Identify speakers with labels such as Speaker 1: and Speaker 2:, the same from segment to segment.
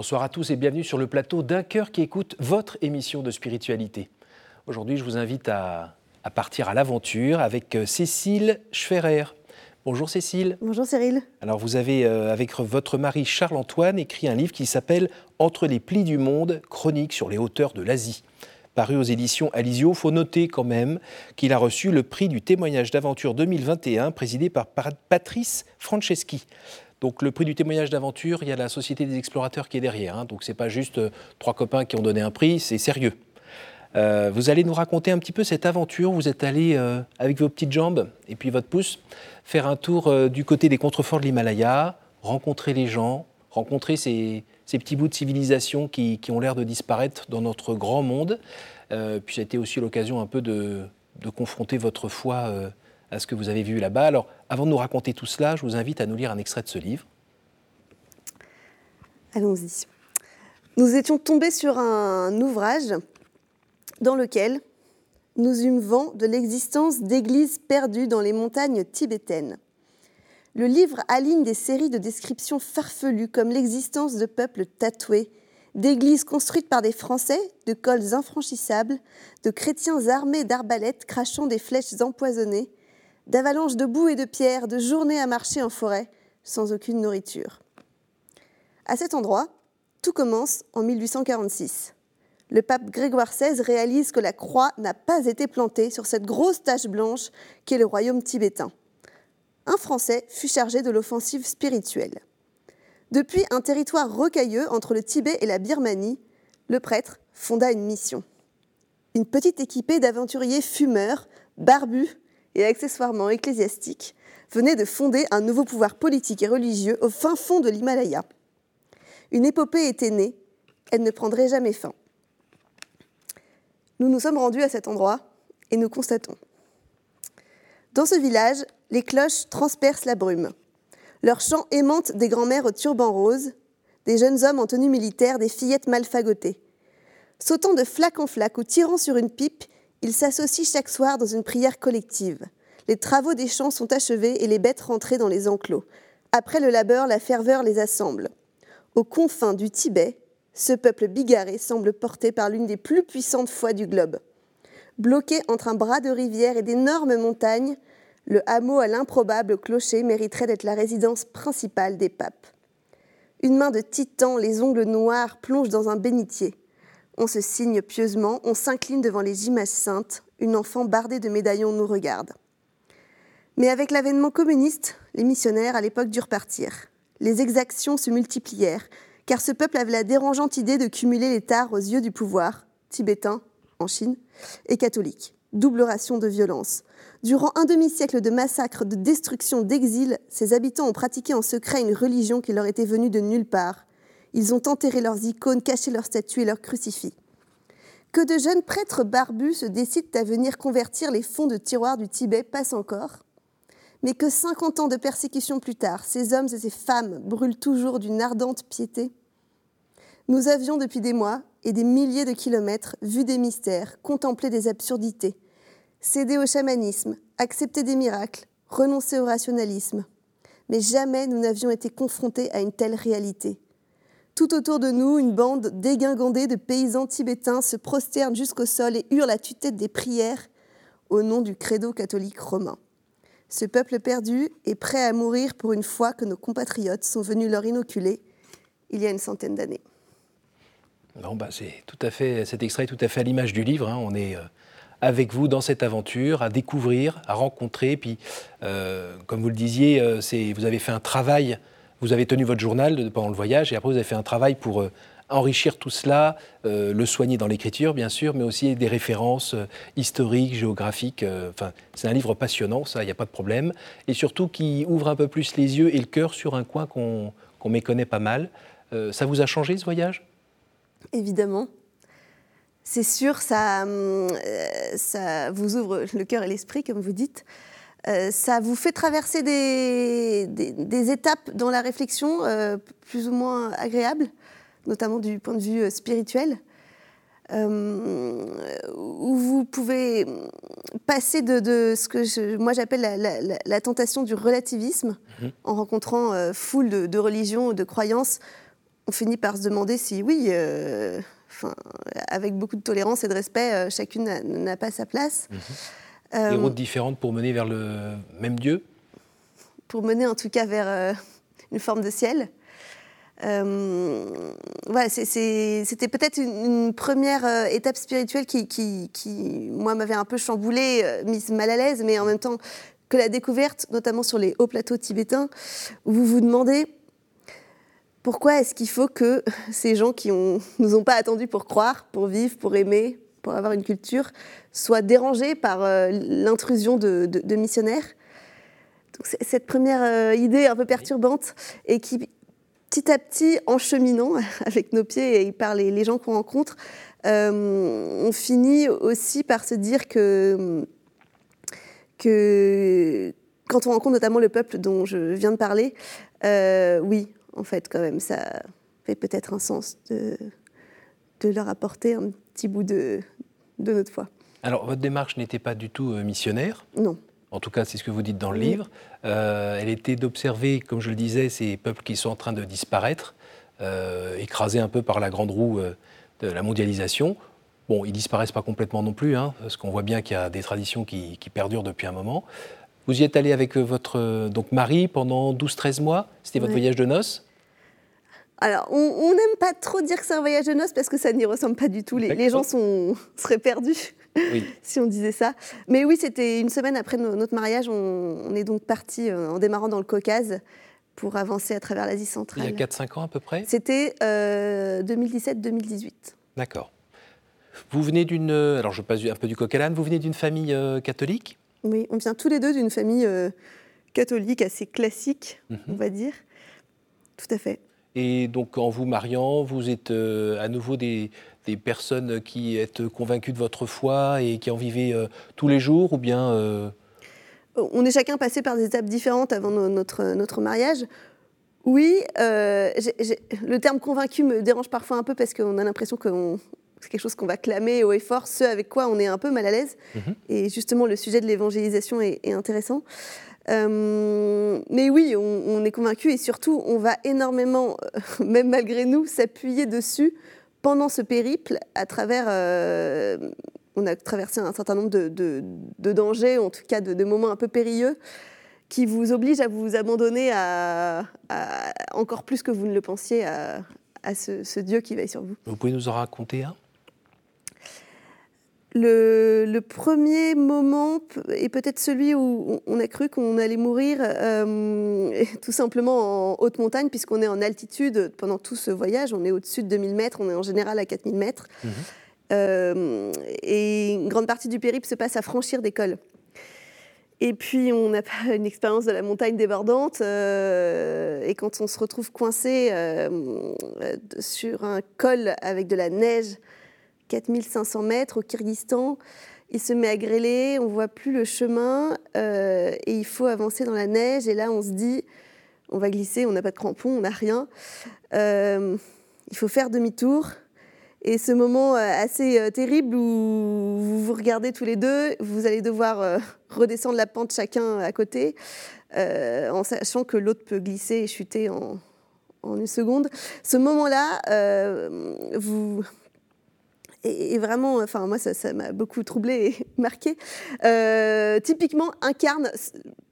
Speaker 1: Bonsoir à tous et bienvenue sur le plateau d'un cœur qui écoute votre émission de spiritualité. Aujourd'hui, je vous invite à, partir à l'aventure avec euh, Cécile Schferrer. Bonjour Cécile.
Speaker 2: Bonjour Cyril.
Speaker 1: Alors vous avez, euh, avec votre mari Charles-Antoine, écrit un livre qui s'appelle Entre les plis du monde, chronique sur les hauteurs de l'Asie. Paru aux éditions Alizio, faut noter quand même qu'il a reçu le prix du témoignage d'aventure 2021 présidé par Patrice Franceschi. Donc le prix du témoignage d'aventure, il y a la Société des explorateurs qui est derrière. Hein. donc ce n'est pas juste euh, trois copains qui ont donné un prix, c'est sérieux. Euh, vous allez nous raconter un petit peu cette aventure. Vous êtes allé euh, avec vos petites jambes et puis votre pouce faire un tour du côté des contreforts de l'Himalaya, rencontrer les gens, rencontrer ces, petits bouts de civilisation qui, ont l'air de disparaître dans notre grand monde. puis ça a été aussi l'occasion un peu de, de confronter votre foi à ce que vous avez vu là-bas. Alors, avant de nous raconter tout cela, je vous invite à nous lire un extrait de ce livre.
Speaker 2: Allons-y. Nous étions tombés sur un ouvrage dans lequel nous eûmes vent de l'existence d'églises perdues dans les montagnes tibétaines. Le livre aligne des séries de descriptions farfelues comme l'existence de peuples tatoués, d'églises construites par des Français, de cols infranchissables, de chrétiens armés d'arbalètes crachant des flèches empoisonnées, d'avalanches de boue et de pierres, de journées à marcher en forêt sans aucune nourriture. À cet endroit, tout commence en 1846. Le pape Grégoire XVI réalise que la croix n'a pas été plantée sur cette grosse tache blanche qu'est le royaume tibétain. Un Français fut chargé de l'offensive spirituelle. Depuis un territoire rocailleux entre le Tibet et la Birmanie, le prêtre fonda une mission. Une petite équipée d'aventuriers fumeurs, barbus et accessoirement ecclésiastique, venait de fonder un nouveau pouvoir politique et religieux au fin fond de l'Himalaya. Une épopée était née, elle ne prendrait jamais fin. Nous nous sommes rendus à cet endroit et nous constatons. Dans ce village, les cloches transpercent la brume. Leurs chants aimantent des grands-mères au turban rose, des jeunes hommes en tenue militaire, des fillettes mal fagotées. Sautant de flaque en flaque ou tirant sur une pipe, ils s'associent chaque soir dans une prière collective. Les travaux des champs sont achevés et les bêtes rentrées dans les enclos. Après le labeur, la ferveur les assemble. Aux confins du Tibet, ce peuple bigarré semble porté par l'une des plus puissantes foi du globe. Bloqué entre un bras de rivière et d'énormes montagnes, le hameau à l'improbable clocher mériterait d'être la résidence principale des papes. Une main de titan, les ongles noirs, plonge dans un bénitier. On se signe pieusement, on s'incline devant les images saintes, une enfant bardée de médaillons nous regarde. Mais avec l'avènement communiste, les missionnaires à l'époque durent partir. Les exactions se multiplièrent, car ce peuple avait la dérangeante idée de cumuler les tares aux yeux du pouvoir, tibétain en Chine, et catholique. Double ration de violence. Durant un demi-siècle de massacres, de destruction, d'exil, ces habitants ont pratiqué en secret une religion qui leur était venue de nulle part, ils ont enterré leurs icônes, caché leurs statues et leurs crucifix. Que de jeunes prêtres barbus se décident à venir convertir les fonds de tiroir du Tibet passe encore. Mais que 50 ans de persécution plus tard, ces hommes et ces femmes brûlent toujours d'une ardente piété. Nous avions depuis des mois et des milliers de kilomètres vu des mystères, contemplé des absurdités, cédé au chamanisme, accepté des miracles, renoncé au rationalisme. Mais jamais nous n'avions été confrontés à une telle réalité. Tout autour de nous, une bande dégingandée de paysans tibétains se prosterne jusqu'au sol et hurle à tue-tête des prières au nom du credo catholique romain. Ce peuple perdu est prêt à mourir pour une foi que nos compatriotes sont venus leur inoculer il y a une centaine d'années.
Speaker 1: Non, bah c'est tout à fait, cet extrait est tout à fait à l'image du livre. Hein. On est euh, avec vous dans cette aventure, à découvrir, à rencontrer. Puis, euh, comme vous le disiez, euh, vous avez fait un travail vous avez tenu votre journal pendant le voyage et après vous avez fait un travail pour euh, enrichir tout cela, euh, le soigner dans l'écriture bien sûr, mais aussi des références euh, historiques, géographiques. C'est un livre passionnant, ça, il n'y a pas de problème, et surtout qui ouvre un peu plus les yeux et le cœur sur un coin qu'on méconnaît pas mal. ça vous a changé ce voyage?
Speaker 2: Évidemment. C'est sûr, ça, ça vous ouvre le cœur et l'esprit, comme vous dites. Euh, ça vous fait traverser des, étapes dans la réflexion euh, plus ou moins agréables, notamment du point de vue euh, spirituel, où vous pouvez passer de, ce que moi j'appelle la, tentation du relativisme, mhm. en rencontrant foule de, religions, de croyances, on finit par se demander si, oui, avec beaucoup de tolérance et de respect, chacune n'a pas sa place.
Speaker 1: Mhm. Des routes différentes pour mener vers le même Dieu
Speaker 2: Pour mener en tout cas vers une forme de ciel. Euh, c'était peut-être une, première euh, étape spirituelle qui, qui, moi, m'avait un peu chamboulée, euh, mise mal à l'aise, mais en même temps que la découverte, notamment sur les hauts plateaux tibétains, où vous vous demandez pourquoi est-ce qu'il faut que ces gens qui ne nous ont pas attendus pour croire, pour vivre, pour aimer, pour avoir une culture, soient dérangés par l'intrusion de, missionnaires. Donc, cette première idée un peu perturbante et qui petit à petit, en cheminant avec nos pieds et par les, gens qu'on rencontre, euh, on finit aussi par se dire que, que quand on rencontre notamment le peuple dont je viens de parler, euh, oui, en fait, quand même, ça fait peut-être un sens de, de leur apporter un petit bout de, de notre foi.
Speaker 1: Alors, votre démarche n'était pas du tout euh, missionnaire.
Speaker 2: Non.
Speaker 1: En tout cas c'est ce que vous dites dans le livre, euh, elle était d'observer, comme je le disais, ces peuples qui sont en train de disparaître, euh, écrasés un peu par la grande roue de la mondialisation. Bon, ils disparaissent pas complètement non plus, hein, parce qu'on voit bien qu'il y a des traditions qui, perdurent depuis un moment. Vous y êtes allé avec votre donc mari pendant 12-13 mois, c'était votre voyage de noces
Speaker 2: alors, on n'aime pas trop dire que c'est un voyage de noces parce que ça n'y ressemble pas du tout. Les, les gens sont, seraient perdus. si on disait ça. Mais oui, c'était une semaine après notre mariage. On, est donc parti euh, en démarrant dans le Caucase pour avancer à travers l'Asie centrale.
Speaker 1: Il y a 4-5 ans à peu près?
Speaker 2: C'était 2017-2018. Euh,
Speaker 1: D'accord. Vous venez d'une. Alors je passe un peu du coq à vous venez d'une famille euh, catholique?
Speaker 2: Oui, on vient tous les deux d'une famille catholique assez classique, mhm. on va dire. Tout à fait.
Speaker 1: Et donc en vous mariant, vous êtes à nouveau des, des personnes qui êtes convaincues de votre foi et qui en vivez euh, tous les jours ou bien euh,
Speaker 2: On est chacun passé par des étapes différentes avant notre, notre mariage. Oui, euh, le terme convaincu me dérange parfois un peu parce qu'on a l'impression que c'est quelque chose qu'on va clamer haut et fort, ce avec quoi on est un peu mal à l'aise. Mhm. Et justement, le sujet de l'évangélisation est, intéressant. Mais oui, on, est convaincu et surtout, on va énormément, même malgré nous, s'appuyer dessus pendant ce périple, à travers, euh, on a traversé un certain nombre de, dangers, en tout cas de, moments un peu périlleux, qui vous obligent à vous abandonner à, encore plus que vous ne le pensiez à, ce, Dieu qui veille sur vous.
Speaker 1: Vous pouvez nous en raconter un?
Speaker 2: Le, premier moment est peut-être celui où on a cru qu'on allait mourir euh, tout simplement en haute montagne, puisqu'on est en altitude pendant tout ce voyage. On est au-dessus de 2000 mètres, on est en général à 4000 mètres. Mhm. Euh, et une grande partie du périple se passe à franchir des cols. Et puis, on n'a pas une expérience de la montagne débordante. Euh, et quand on se retrouve coincé sur un col avec de la neige, 4500 mètres au Kyrgyzstan. Il se met à grêler, on voit plus le chemin euh, et il faut avancer dans la neige. Et là, on se dit, on va glisser, on n'a pas de crampons, on n'a rien. Euh, il faut faire demi-tour. Et ce moment euh, assez terrible où vous vous regardez tous les deux, vous allez devoir redescendre la pente chacun à côté, en sachant que l'autre peut glisser et chuter en une seconde. Ce moment-là, vous, et, vraiment, enfin, moi, ça m'a beaucoup troublé et marqué. Euh, typiquement, incarne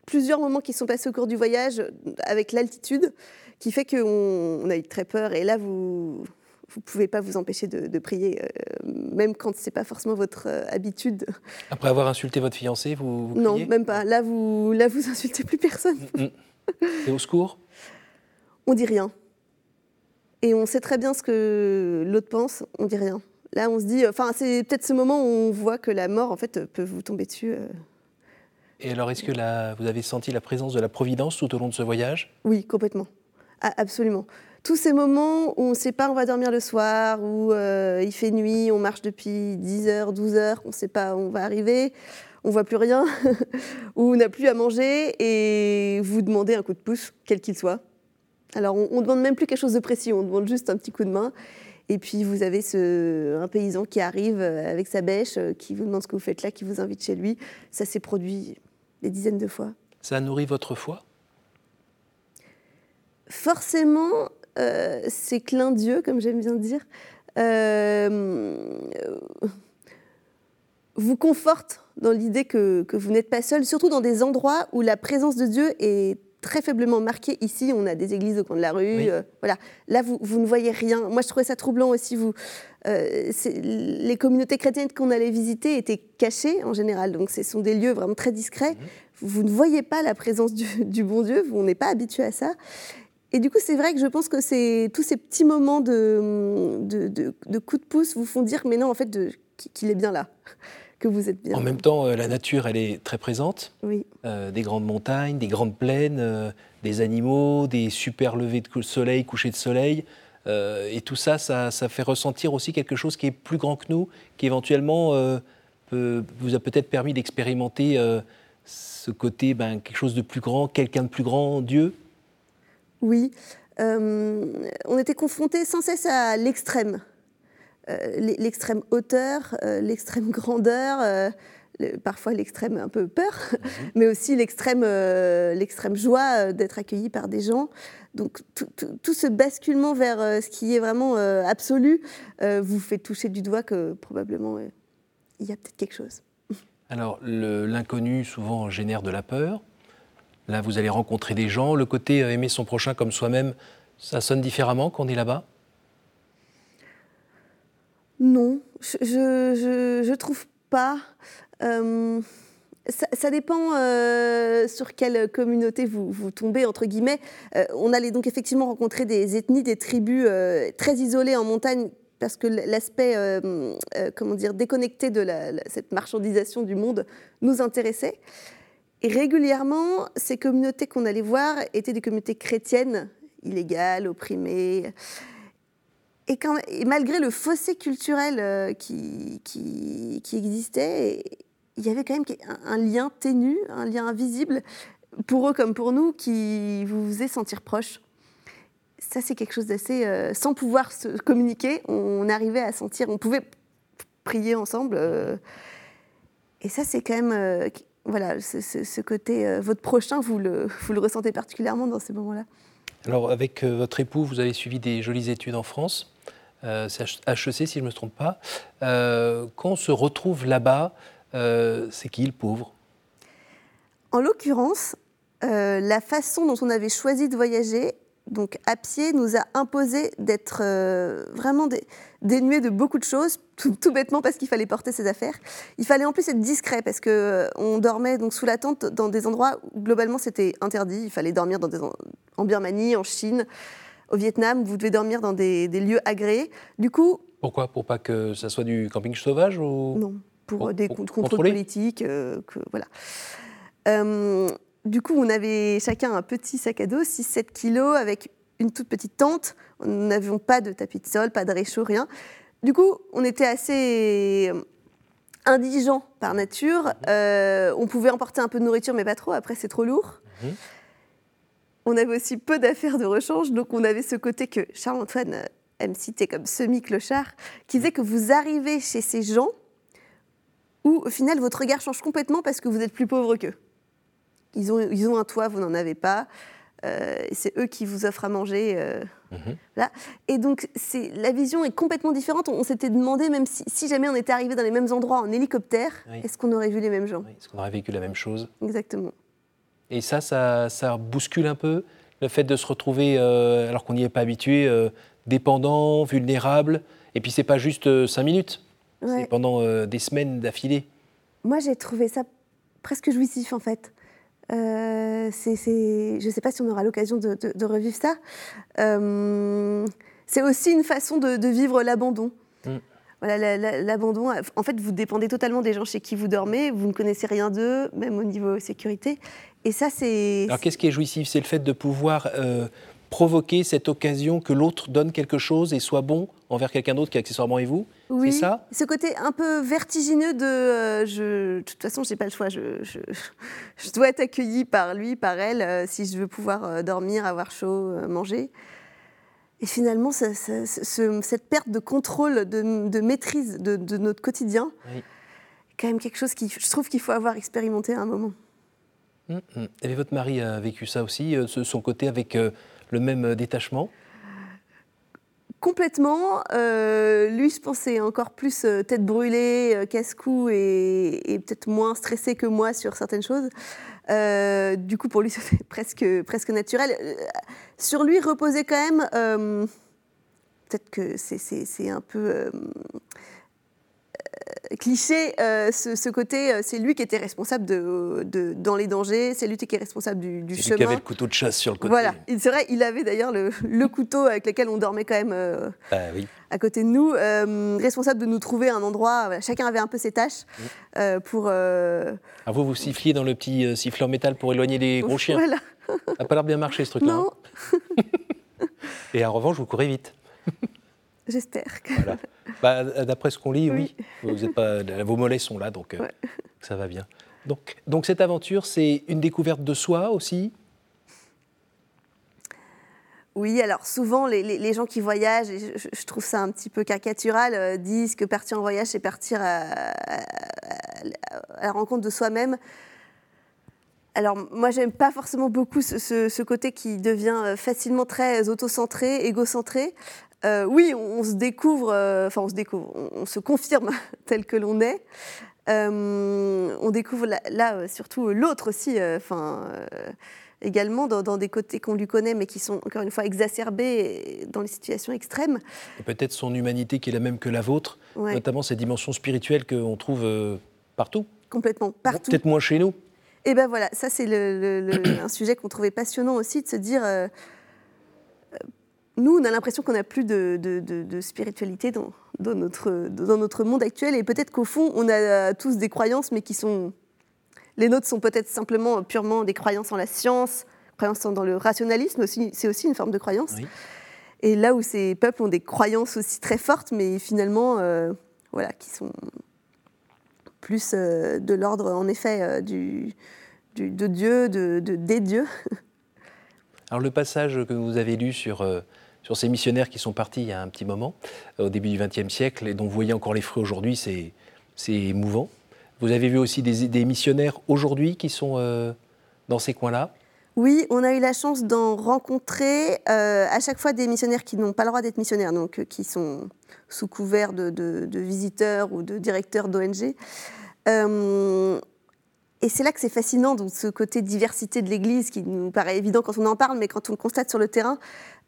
Speaker 2: plusieurs moments qui sont passés au cours du voyage avec l'altitude, qui fait qu'on on a eu très peur. Et là, vous vous pouvez pas vous empêcher de, prier, euh, même quand c'est pas forcément votre euh, habitude.
Speaker 1: Après avoir insulté votre fiancé, vous,
Speaker 2: vous Non, même pas. Là, vous là vous insultez plus personne. Mm, mm.
Speaker 1: Et au secours?
Speaker 2: On dit rien. Et on sait très bien ce que l'autre pense. On dit rien. Là, on se dit, enfin, c'est peut-être ce moment où on voit que la mort, en fait, peut vous tomber dessus. Euh.
Speaker 1: Et alors, est-ce que vous avez senti la présence de la Providence tout au long de ce voyage?
Speaker 2: Oui, complètement. absolument. Tous ces moments où on ne sait pas, on va dormir le soir, où euh, il fait nuit, on marche depuis 10 heures, 12 heures, on ne sait pas où on va arriver, on voit plus rien, où on n'a plus à manger, et vous demandez un coup de pouce, quel qu'il soit. Alors, on ne demande même plus quelque chose de précis, on demande juste un petit coup de main. Et puis vous avez ce, un paysan qui arrive euh, avec sa bêche, euh, qui vous demande ce que vous faites là, qui vous invite chez lui. Ça s'est produit des dizaines de fois.
Speaker 1: Ça nourrit votre foi?
Speaker 2: Forcément, euh, ces clins d'yeux, comme j'aime bien dire, vous confortent dans l'idée que, que, vous n'êtes pas seul, surtout dans des endroits où la présence de Dieu est très faiblement marquée. Ici, on a des églises au coin de la rue. voilà. Là, vous, vous, ne voyez rien. Moi, je trouvais ça troublant aussi. Vous, euh, les communautés chrétiennes qu'on allait visiter étaient cachées en général, donc ce sont des lieux vraiment très discrets. Mhm. Vous, ne voyez pas la présence du, bon Dieu, on n'est pas habitué à ça. Et du coup, c'est vrai que je pense que c'est tous ces petits moments de, de, de, coups de pouce vous font dire, mais non, en fait, qu'il est bien là, que vous êtes bien.
Speaker 1: En même temps, euh, la nature, elle est très présente.
Speaker 2: Oui.
Speaker 1: Euh, des grandes montagnes, des grandes plaines, des animaux, des super levées de soleil, couchers de soleil. Euh, et tout ça, ça, fait ressentir aussi quelque chose qui est plus grand que nous, qui éventuellement euh, vous a peut-être permis d'expérimenter euh, ce côté, ben, quelque chose de plus grand, quelqu'un de plus grand, Dieu
Speaker 2: Oui. on était confrontés sans cesse à l'extrême. L'extrême hauteur, l'extrême grandeur, parfois l'extrême un peu peur, mhm. mais aussi l'extrême l'extrême joie d'être accueilli par des gens. Donc tout, ce basculement vers euh, ce qui est vraiment euh, absolu euh, vous fait toucher du doigt que probablement il y a peut-être quelque chose.
Speaker 1: Alors l'inconnu souvent génère de la peur. Là, vous allez rencontrer des gens. Le côté aimer son prochain comme soi-même, ça sonne différemment quand on est là-bas?
Speaker 2: Non, je, ne trouve pas ça, dépend euh, sur quelle communauté vous, tombez, entre guillemets. Euh, on allait donc effectivement rencontrer des ethnies, des tribus euh, très isolées en montagne parce que l'aspect, comment dire, déconnecté de cette marchandisation du monde nous intéressait. Et régulièrement, ces communautés qu'on allait voir étaient des communautés chrétiennes, illégales, opprimées. Et, malgré le fossé culturel qui, qui, existait, il y avait quand même un, lien ténu, un lien invisible, pour eux comme pour nous, qui vous faisait sentir proche. Ça, c'est quelque chose d'assez... Euh, sans pouvoir se communiquer, on arrivait à sentir, on pouvait prier ensemble. Euh, et ça, c'est quand même... Euh, voilà, ce, côté, votre prochain, vous le ressentez particulièrement dans ces moments-là.
Speaker 1: Alors, avec votre époux, vous avez suivi des jolies études en France. C'est HEC, si je ne me trompe pas. quand on se retrouve là-bas, euh, c'est qui le pauvre?
Speaker 2: En l'occurrence, euh, la façon dont on avait choisi de voyager, donc à pied, nous a imposé d'être euh, vraiment dénués de beaucoup de choses, tout, bêtement parce qu'il fallait porter ses affaires. Il fallait en plus être discret parce que on dormait donc sous la tente dans des endroits où globalement c'était interdit. Il fallait dormir en Birmanie, en Chine, au Vietnam. Vous devez dormir dans des, des lieux agréés. Du coup.
Speaker 1: Pourquoi? Pour pas que ça soit du camping sauvage ou?
Speaker 2: Non pour, des contrôles politiques. Euh, que, voilà. Euh, du coup, on avait chacun un petit sac à dos, 6-7 kilos, avec une toute petite tente. Nous n'avions pas de tapis de sol, pas de réchaud, rien. Du coup, on était assez euh, indigents par nature. Mhm. on pouvait emporter un peu de nourriture, mais pas trop. Après, c'est trop lourd. Mhm. On avait aussi peu d'affaires de rechange, donc on avait ce côté que Charles-Antoine aime citer comme semi-clochard, qui disait que vous arrivez chez ces gens, où au final votre regard change complètement parce que vous êtes plus pauvre qu'eux. Ils ont, ils ont un toit, vous n'en avez pas. Euh, c'est eux qui vous offrent à manger. Euh, mhm. Et donc, la vision est complètement différente. On, s'était demandé, même si, jamais on était arrivé dans les mêmes endroits en hélicoptère, est-ce qu'on aurait vu les mêmes gens?
Speaker 1: Est-ce qu'on aurait vécu la même chose?
Speaker 2: Exactement.
Speaker 1: Et ça, ça, bouscule un peu le fait de se retrouver, euh, alors qu'on n'y est pas habitué, dépendant, vulnérable. Et puis, c'est pas juste cinq minutes. C'est pendant euh, des semaines d'affilée.
Speaker 2: Moi, j'ai trouvé ça presque jouissif, en fait. Euh, je ne sais pas si on aura l'occasion de, revivre ça. Euh, c'est aussi une façon de, vivre l'abandon. Voilà, l'abandon, en fait, vous dépendez totalement des gens chez qui vous dormez, vous ne connaissez rien d'eux, même au niveau sécurité. Et ça, c'est.
Speaker 1: Alors, qu'est-ce qui est jouissif? C'est le fait de pouvoir provoquer cette occasion que l'autre donne quelque chose et soit bon envers quelqu'un d'autre qui accessoirement est vous?
Speaker 2: Oui,
Speaker 1: c'est ça?
Speaker 2: Ce côté un peu vertigineux de euh, je, de toute façon, je n'ai pas le choix, je, je, dois être accueilli par lui, par elle, euh, si je veux pouvoir euh, dormir, avoir chaud, manger. Et finalement, cette perte de contrôle, de, maîtrise de, notre quotidien, oui. quand même quelque chose qui, je trouve qu'il faut avoir expérimenté à un moment.
Speaker 1: Hum, hum. Et votre mari a vécu ça aussi, son côté avec le même détachement?
Speaker 2: Complètement. lui, je pensais encore plus tête brûlée, casse-cou et, et peut-être moins stressé que moi sur certaines choses. du coup, pour lui, c'était presque, presque naturel. Sur lui reposait quand même, peut-être que c'est un peu cliché, euh, ce, côté, euh, c'est lui qui était responsable de, dans les dangers, c'est lui qui est responsable du, du chemin.
Speaker 1: Lui qui avait le couteau de chasse sur le côté.
Speaker 2: Voilà, c'est vrai, il avait d'ailleurs le, couteau avec lequel on dormait quand même euh, ah à côté de nous, responsable de nous trouver un endroit. chacun avait un peu ses tâches pour.
Speaker 1: Ah, vous, vous siffliez dans le petit siffleur métal pour éloigner les gros chiens.
Speaker 2: Voilà.
Speaker 1: Ça n'a pas l'air bien marché ce truc-là.
Speaker 2: Non.
Speaker 1: Hein. Et en revanche, vous courez vite.
Speaker 2: J'espère. Que...
Speaker 1: Bah, D'après ce qu'on lit, oui. Vous êtes pas, vos mollets sont là, donc euh, ça va bien. Donc, donc cette aventure, c'est une découverte de soi aussi?
Speaker 2: Oui, alors souvent, les, les, gens qui voyagent, et je, trouve ça un petit peu caricatural, euh, disent que partir en voyage, c'est partir à, la rencontre de soi-même. Alors moi, j'aime pas forcément beaucoup ce, ce, ce, côté qui devient euh, facilement très autocentré, égocentré. Euh, oui, on, se découvre, euh, enfin on se découvre, on, se confirme tel que l'on est. Euh, on découvre là, surtout l'autre aussi, enfin également dans, des côtés qu'on lui connaît, mais qui sont encore une fois exacerbés dans les situations extrêmes.
Speaker 1: Peut-être son humanité qui est la même que la vôtre, notamment cette dimension spirituelle qu'on trouve partout.
Speaker 2: Complètement, partout.
Speaker 1: Peut-être moins chez nous.
Speaker 2: Et eh ben voilà, ça c'est un sujet qu'on trouvait passionnant aussi, de se dire nous, on a l'impression qu'on n'a plus de, spiritualité dans, notre, dans notre monde actuel. Et peut-être qu'au fond, on a tous des croyances, mais qui sont. Les nôtres sont peut-être simplement purement des croyances en la science, croyances dans le rationalisme, c'est aussi une forme de croyance. Et là où ces peuples ont des croyances aussi très fortes, mais finalement, euh, voilà, qui sont plus euh, de l'ordre, en effet, euh, du, de Dieu, de, des dieux.
Speaker 1: Alors le passage que vous avez lu sur sur ces missionnaires qui sont partis il y a un petit moment, euh, au début du XXe siècle, et dont vous voyez encore les fruits aujourd'hui, c'est émouvant. Vous avez vu aussi des, missionnaires aujourd'hui qui sont euh, dans ces coins-là?
Speaker 2: Oui, on a eu la chance d'en rencontrer euh, à chaque fois des missionnaires qui n'ont pas le droit d'être missionnaires, donc qui sont sous couvert de, visiteurs ou de directeurs d'ONG. et c'est là que c'est fascinant, donc ce côté diversité de l'Église qui nous paraît évident quand on en parle, mais quand on le constate sur le terrain,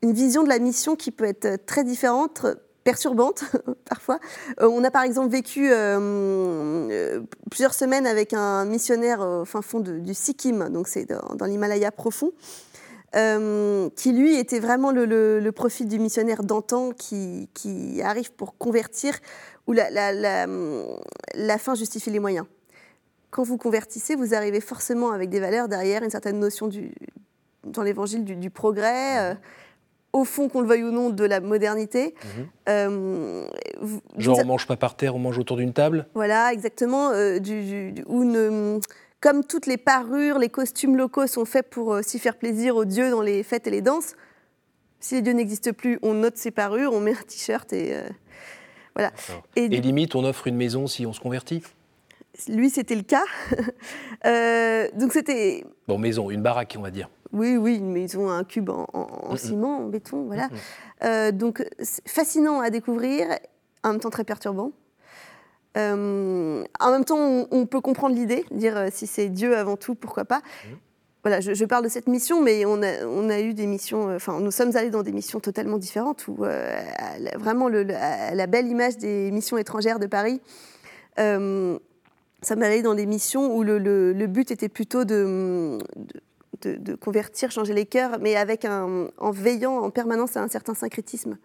Speaker 2: une vision de la mission qui peut être très différente, perturbante parfois. Euh, on a par exemple vécu euh, euh, plusieurs semaines avec un missionnaire au fin fond du Sikkim, donc c'est dans, l'Himalaya profond, qui lui était vraiment le, profil du missionnaire d'antan qui, arrive pour convertir, où la, la, fin justifie les moyens. Quand vous convertissez, vous arrivez forcément avec des valeurs derrière, une certaine notion du, dans l'évangile du, progrès au fond, qu'on le veuille ou non, de la modernité.
Speaker 1: Mhm. Euh, Genre, on mange pas par terre, on mange autour d'une table?
Speaker 2: Voilà, exactement. Euh, du, comme toutes les parures, les costumes locaux sont faits pour euh, s'y faire plaisir aux dieux dans les fêtes et les danses, si les dieux n'existent plus, on note ses parures, on met un t-shirt et. voilà.
Speaker 1: Et, et limite, on offre une maison si on se convertit?
Speaker 2: Lui, c'était le cas. donc c'était.
Speaker 1: Bon, maison, une baraque, on va dire.
Speaker 2: Oui, oui, une maison, un cube en, ciment, en béton, voilà. Euh, donc, fascinant à découvrir, en même temps très perturbant. Euh, en même temps, on, peut comprendre l'idée, dire euh, si c'est Dieu avant tout, pourquoi pas. Voilà, je, parle de cette mission, mais on a, on a eu des missions, enfin, nous sommes allés dans des missions totalement différentes, où vraiment le, la belle image des missions étrangères de Paris, ça m'allait dans des missions où le, le, but était plutôt de de, convertir, changer les cœurs, mais avec un, en veillant en permanence à un certain syncrétisme,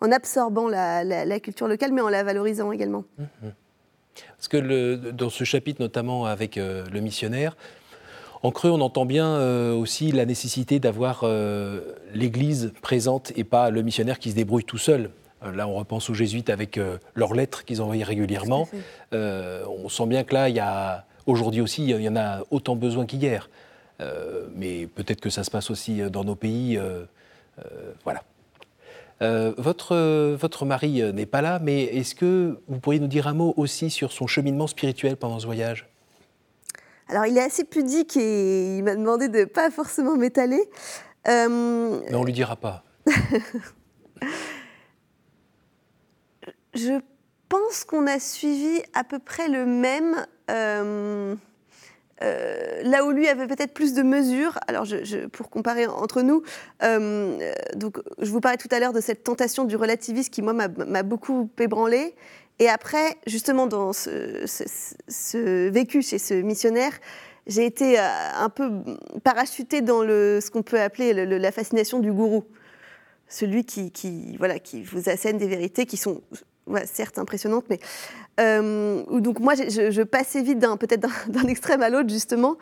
Speaker 2: en absorbant la, culture locale, mais en la valorisant également. Mhm.
Speaker 1: Parce que le, dans ce chapitre, notamment avec euh, le missionnaire, en creux, on entend bien euh, aussi la nécessité d'avoir euh, l'Église présente et pas le missionnaire qui se débrouille tout seul. Là, on repense aux jésuites avec leurs lettres qu'ils envoyaient régulièrement. on sent bien que là, il y a aujourd'hui aussi, il y en a autant besoin qu'hier. Euh, mais peut-être que ça se passe aussi euh, dans nos pays. Euh, voilà. votre, votre mari n'est pas là, mais est-ce que vous pourriez nous dire un mot aussi sur son cheminement spirituel pendant ce voyage?
Speaker 2: Alors, il est assez pudique et il m'a demandé de ne pas forcément m'étaler.
Speaker 1: Mais on ne lui dira pas.
Speaker 2: Je pense qu'on a suivi à peu près le même. Euh, euh, là où lui avait peut-être plus de mesures, alors je, pour comparer entre nous, euh, donc je vous parlais tout à l'heure de cette tentation du relativisme qui, moi, m'a beaucoup ébranlé. Et après, justement, dans ce, vécu chez ce missionnaire, j'ai été un peu parachutée dans ce qu'on peut appeler la fascination du gourou. Celui qui, voilà, qui vous assène des vérités qui sont certes impressionnante, mais euh, donc moi je, passais vite peut-être d'un extrême à l'autre justement.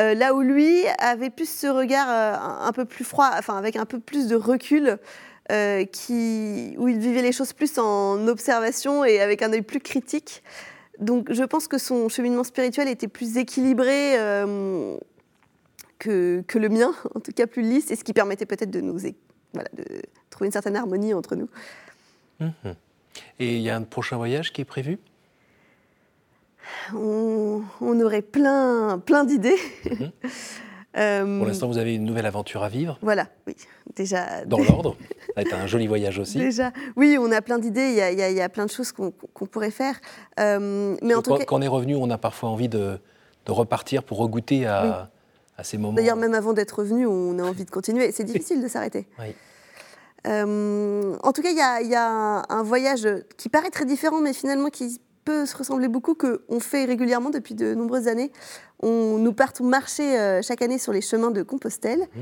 Speaker 2: Euh, là où lui avait plus ce regard euh, un, peu plus froid, enfin avec un peu plus de recul, qui, où il vivait les choses plus en observation et avec un œil plus critique. Donc je pense que son cheminement spirituel était plus équilibré que, que, le mien, en tout cas plus lisse, et ce qui permettait peut-être de nous de trouver une certaine harmonie entre nous.
Speaker 1: Mmh et il y a un prochain voyage qui est prévu?
Speaker 2: On, aurait plein, plein d'idées. Mhm.
Speaker 1: Euh, Pour l'instant, vous avez une nouvelle aventure à vivre.
Speaker 2: Voilà, oui, déjà.
Speaker 1: Dans l'ordre. Ça va être un joli voyage aussi.
Speaker 2: Déjà, oui, on a plein d'idées. Il y, a plein de choses qu'on pourrait faire.
Speaker 1: Euh, mais en tout quand, cas... quand on est revenu, on a parfois envie de, repartir pour regoûter à, à ces moments.
Speaker 2: D'ailleurs, même avant d'être revenu, on a envie de continuer. C'est difficile de s'arrêter. Oui. Euh, en tout cas, il y, a, un voyage qui paraît très différent, mais finalement qui peut se ressembler beaucoup, qu'on fait régulièrement depuis de nombreuses années. On, nous partons marcher euh, chaque année sur les chemins de Compostelle. Mmh.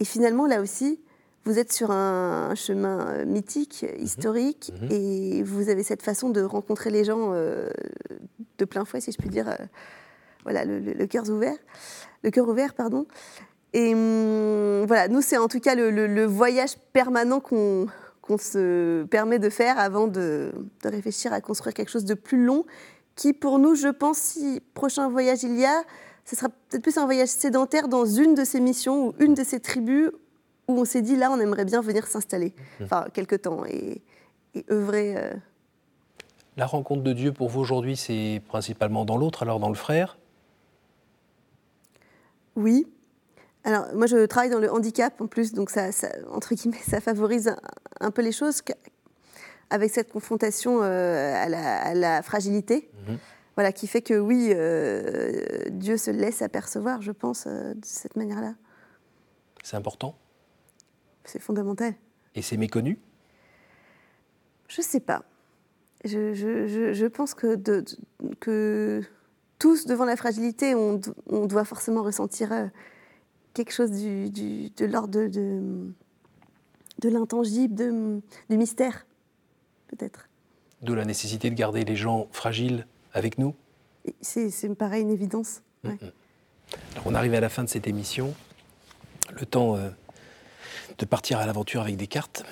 Speaker 2: Et finalement, là aussi, vous êtes sur un, chemin euh, mythique, mmh. historique, mmh. et vous avez cette façon de rencontrer les gens de plein fouet, si je puis dire. voilà, le, le cœur ouvert. Le cœur ouvert, pardon. Et hum, voilà, nous, c'est en tout cas le, voyage permanent qu'on se permet de faire avant de, réfléchir à construire quelque chose de plus long, qui pour nous, je pense, si prochain voyage il y a, ce sera peut-être plus un voyage sédentaire dans une de ces missions ou une de ces tribus où on s'est dit, là, on aimerait bien venir s'installer, mmh. enfin, quelque temps, et, œuvrer. Euh.
Speaker 1: La rencontre de Dieu pour vous aujourd'hui, c'est principalement dans l'autre, alors dans le frère?
Speaker 2: Oui, alors, moi, je travaille dans le handicap en plus, donc ça, entre guillemets, ça favorise un, peu les choses avec cette confrontation euh, à, la, fragilité. Mhm. Voilà, qui fait que oui, euh, Dieu se laisse apercevoir, je pense, euh, de cette manière-là.
Speaker 1: C'est important?
Speaker 2: C'est fondamental.
Speaker 1: Et c'est méconnu?
Speaker 2: Je ne sais pas. Je, je, je, pense que, de, que tous, devant la fragilité, on, on doit forcément ressentir quelque chose du, de l'ordre de, de, l'intangible, du mystère, peut-être.
Speaker 1: D'où la nécessité de garder les gens fragiles avec nous
Speaker 2: C'est, me paraît une évidence.
Speaker 1: on arrive à la fin de cette émission. Le temps euh, de partir à l'aventure avec des cartes.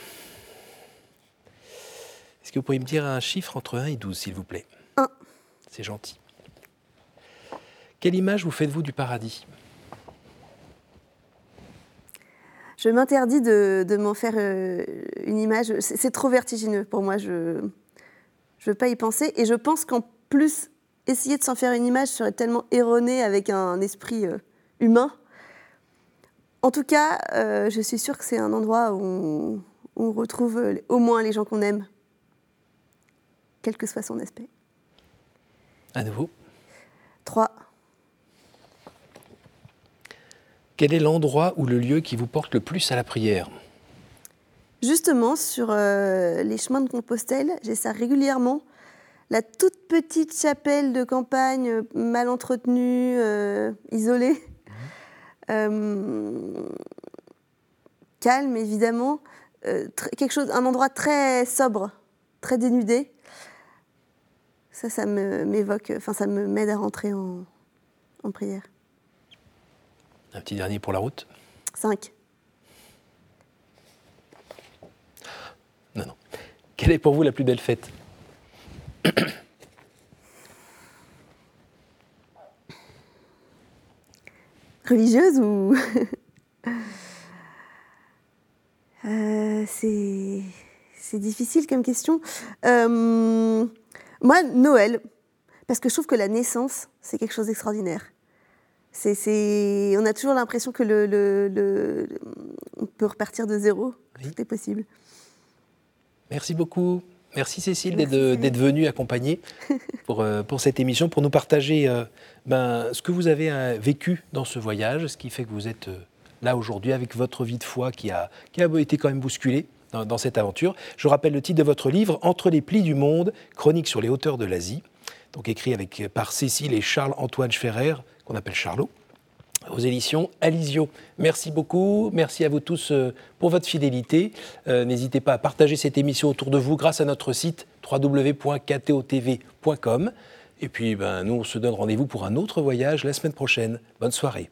Speaker 1: Est-ce que vous pourriez me dire un chiffre entre 1 et 12, s'il vous plaît?
Speaker 2: 1.
Speaker 1: C'est gentil. Quelle image vous faites-vous du paradis?
Speaker 2: Je m'interdis de, m'en faire euh, une image. C'est trop vertigineux pour moi. Je ne veux pas y penser. Et je pense qu'en plus, essayer de s'en faire une image serait tellement erroné avec un esprit euh, humain. En tout cas, euh, je suis sûre que c'est un endroit où on, retrouve au moins les gens qu'on aime, quel que soit son aspect.
Speaker 1: À nouveau.
Speaker 2: Trois.
Speaker 1: Quel est l'endroit ou le lieu qui vous porte le plus à la prière?
Speaker 2: Justement, sur euh, les chemins de Compostelle, j'ai ça régulièrement. La toute petite chapelle de campagne, euh, mal entretenue, euh, isolée. Mmh. calme, évidemment. quelque chose, un endroit très sobre, très dénudé. Ça, ça m'évoque, enfin, ça me m'aide à rentrer en prière.
Speaker 1: Un petit dernier pour la route
Speaker 2: 5.
Speaker 1: Non, non. Quelle est pour vous la plus belle fête?
Speaker 2: Religieuse ou? Euh, c'est difficile comme question. Euh, moi, Noël, parce que je trouve que la naissance, c'est quelque chose d'extraordinaire. C'est, on a toujours l'impression que le, on peut repartir de zéro. Tout est possible.
Speaker 1: Merci beaucoup. Merci Cécile d'être venue accompagner pour, pour, cette émission, pour nous partager ben, ce que vous avez vécu dans ce voyage, ce qui fait que vous êtes là aujourd'hui avec votre vie de foi qui a, qui a été quand même bousculée dans, cette aventure. Je rappelle le titre de votre livre, Entre les plis du monde, chronique sur les hauteurs de l'Asie, donc écrit avec, par Cécile et Charles-Antoine Ferrer, qu'on appelle Charlot, aux éditions Alizio. Merci beaucoup, merci à vous tous euh, pour votre fidélité. Euh, n'hésitez pas à partager cette émission autour de vous grâce à notre site www.ktotv.com. Et puis, ben, nous, on se donne rendez-vous pour un autre voyage la semaine prochaine. Bonne soirée.